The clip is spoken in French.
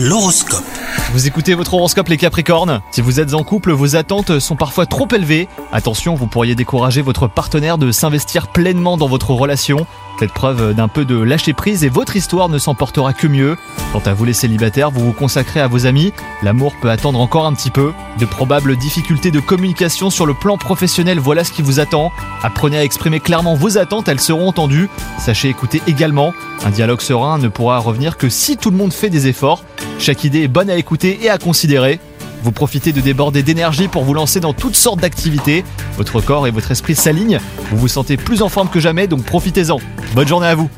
L'horoscope. Vous écoutez votre horoscope les Capricornes Si vous êtes en couple, vos attentes sont parfois trop élevées. Attention, vous pourriez décourager votre partenaire de s'investir pleinement dans votre relation. Faites preuve d'un peu de lâcher prise et votre histoire ne s'en portera que mieux. Quant à vous les célibataires, vous vous consacrez à vos amis. L'amour peut attendre encore un petit peu. De probables difficultés de communication sur le plan professionnel, voilà ce qui vous attend. Apprenez à exprimer clairement vos attentes, elles seront entendues. Sachez écouter également. Un dialogue serein ne pourra revenir que si tout le monde fait des efforts. Chaque idée est bonne à écouter et à considérer. Vous profitez de déborder d'énergie pour vous lancer dans toutes sortes d'activités. Votre corps et votre esprit s'alignent. Vous vous sentez plus en forme que jamais, donc profitez-en. Bonne journée à vous